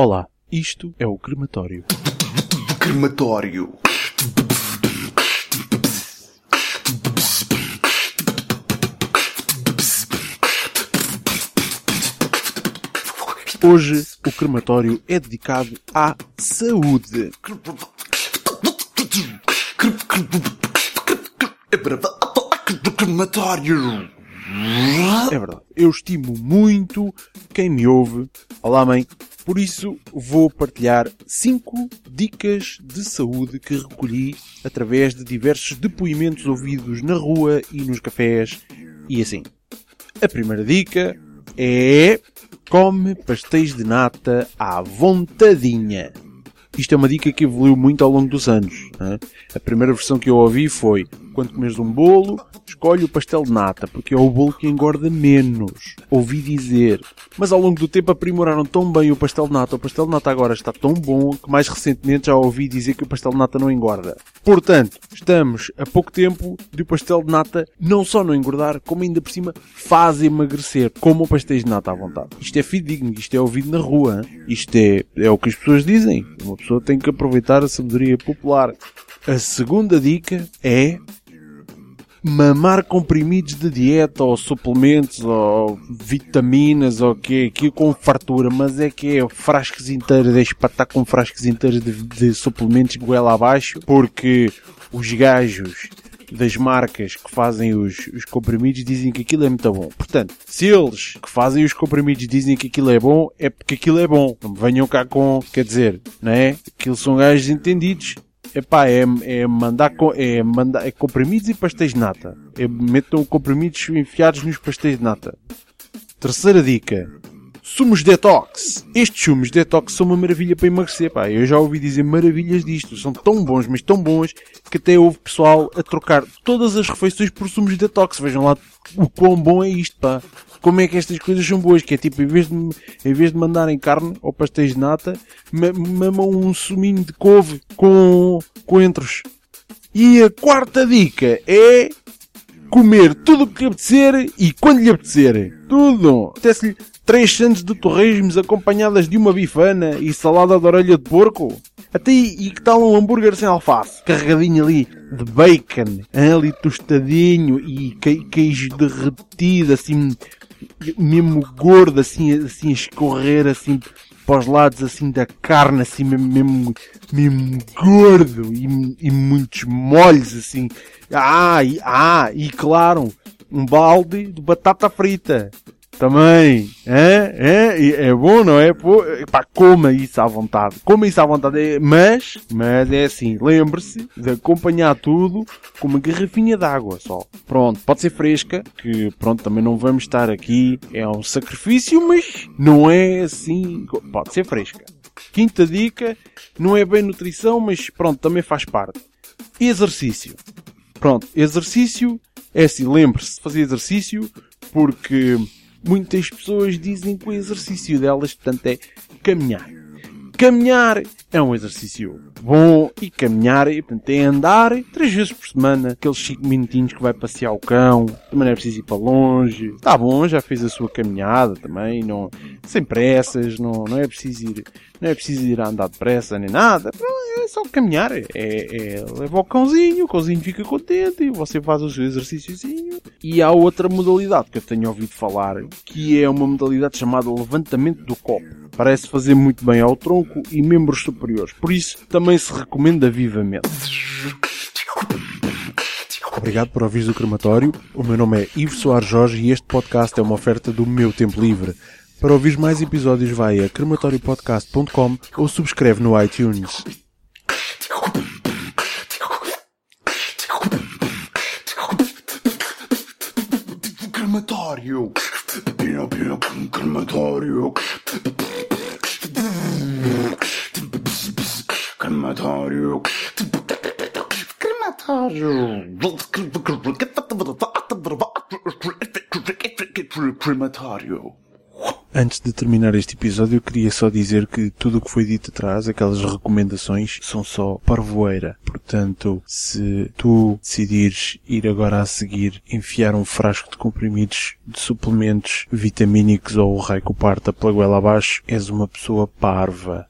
Olá, isto é o crematório. Crematório. Hoje o crematório é dedicado à saúde. Crematório. É verdade. Eu estimo muito quem me ouve. Olá, mãe. Por isso, vou partilhar 5 dicas de saúde que recolhi através de diversos depoimentos ouvidos na rua e nos cafés e assim. A primeira dica é come pastéis de nata à vontadinha. Isto é uma dica que evoluiu muito ao longo dos anos. né? A primeira versão que eu ouvi foi quando comes um bolo, escolhe o pastel de nata, porque é o bolo que engorda menos. Ouvi dizer. Mas ao longo do tempo aprimoraram tão bem o pastel de nata. O pastel de nata agora está tão bom que mais recentemente já ouvi dizer que o pastel de nata não engorda. Portanto, estamos a pouco tempo de o pastel de nata não só não engordar, como ainda por cima faz emagrecer. Como o pastéis de nata à vontade. Isto é fidedigno, isto é ouvido na rua. hein? Isto é, é o que as pessoas dizem. Uma pessoa tem que aproveitar a sabedoria popular. A segunda dica é mamar comprimidos de dieta ou suplementos ou vitaminas ou que aqui com fartura, mas é que é frascos inteiros, deixa para estar com frascos inteiros de, de suplementos goela abaixo, porque os gajos das marcas que fazem os, os comprimidos dizem que aquilo é muito bom. Portanto, se eles que fazem os comprimidos dizem que aquilo é bom, é porque aquilo é bom. Não me venham cá com, quer dizer, não é? Aquilo são gajos entendidos. Epá, é, é mandar, é mandar, é comprimidos e pastéis de nata. É, metam comprimidos enfiados nos pastéis de nata. Terceira dica. Sumos detox. Estes sumos detox são uma maravilha para emagrecer, pá. Eu já ouvi dizer maravilhas disto. São tão bons, mas tão bons, que até houve pessoal a trocar todas as refeições por sumos detox. Vejam lá o quão bom é isto, pá. Como é que estas coisas são boas? Que é tipo, em vez de, em vez de mandarem carne ou pastéis de nata, ma- mamam um suminho de couve com coentros. E a quarta dica é comer tudo o que lhe apetecer e quando lhe apetecer. Tudo. Apetece-lhe três sandes de torresmos acompanhadas de uma bifana e salada de orelha de porco. Até e, que tal um hambúrguer sem alface? Carregadinho ali de bacon, ali tostadinho e que- queijo derretido, assim, mesmo gordo, assim, assim escorrer, assim, para os lados, assim, da carne, assim, mesmo, mesmo gordo e, e muitos molhos, assim. Ah, e, ah, e claro, um balde de batata frita. Também, é, é, é bom, não é? Pô, pá, coma isso à vontade, coma isso à vontade, É, mas, mas é assim, lembre-se de acompanhar tudo com uma garrafinha de água só. Pronto, pode ser fresca, que pronto, também não vamos estar aqui, é um sacrifício, mas não é assim, pode ser fresca. Quinta dica, não é bem nutrição, mas pronto, também faz parte. Exercício. Pronto, exercício é assim, lembre-se de fazer exercício porque muitas pessoas dizem que o exercício delas, portanto, é caminhar. Caminhar é um exercício bom e caminhar portanto, é andar três vezes por semana, aqueles 5 minutinhos que vai passear o cão, também não é preciso ir para longe. Está bom, já fez a sua caminhada também, não, sem pressas, não, não é preciso ir, não é preciso ir a andar depressa nem nada. É só caminhar, é, é leva o cãozinho, o cãozinho fica contente e você faz o seu exercíciozinho. E há outra modalidade que eu tenho ouvido falar, que é uma modalidade chamada levantamento do copo. Parece fazer muito bem ao tronco e membros superiores, por isso também se recomenda vivamente. Obrigado por ouvires o crematório. O meu nome é Ivo Soares Jorge e este podcast é uma oferta do meu tempo livre. Para ouvir mais episódios vai a crematoriopodcast.com ou subscreve no iTunes. Crematório. Crematório. Crematório. Crematório. Crematório. Antes de terminar este episódio, eu queria só dizer que tudo o que foi dito atrás, aquelas recomendações, são só parvoeira. Portanto, se tu decidires ir agora a seguir enfiar um frasco de comprimidos de suplementos vitamínicos ou o raio que parta pela goela abaixo, és uma pessoa parva.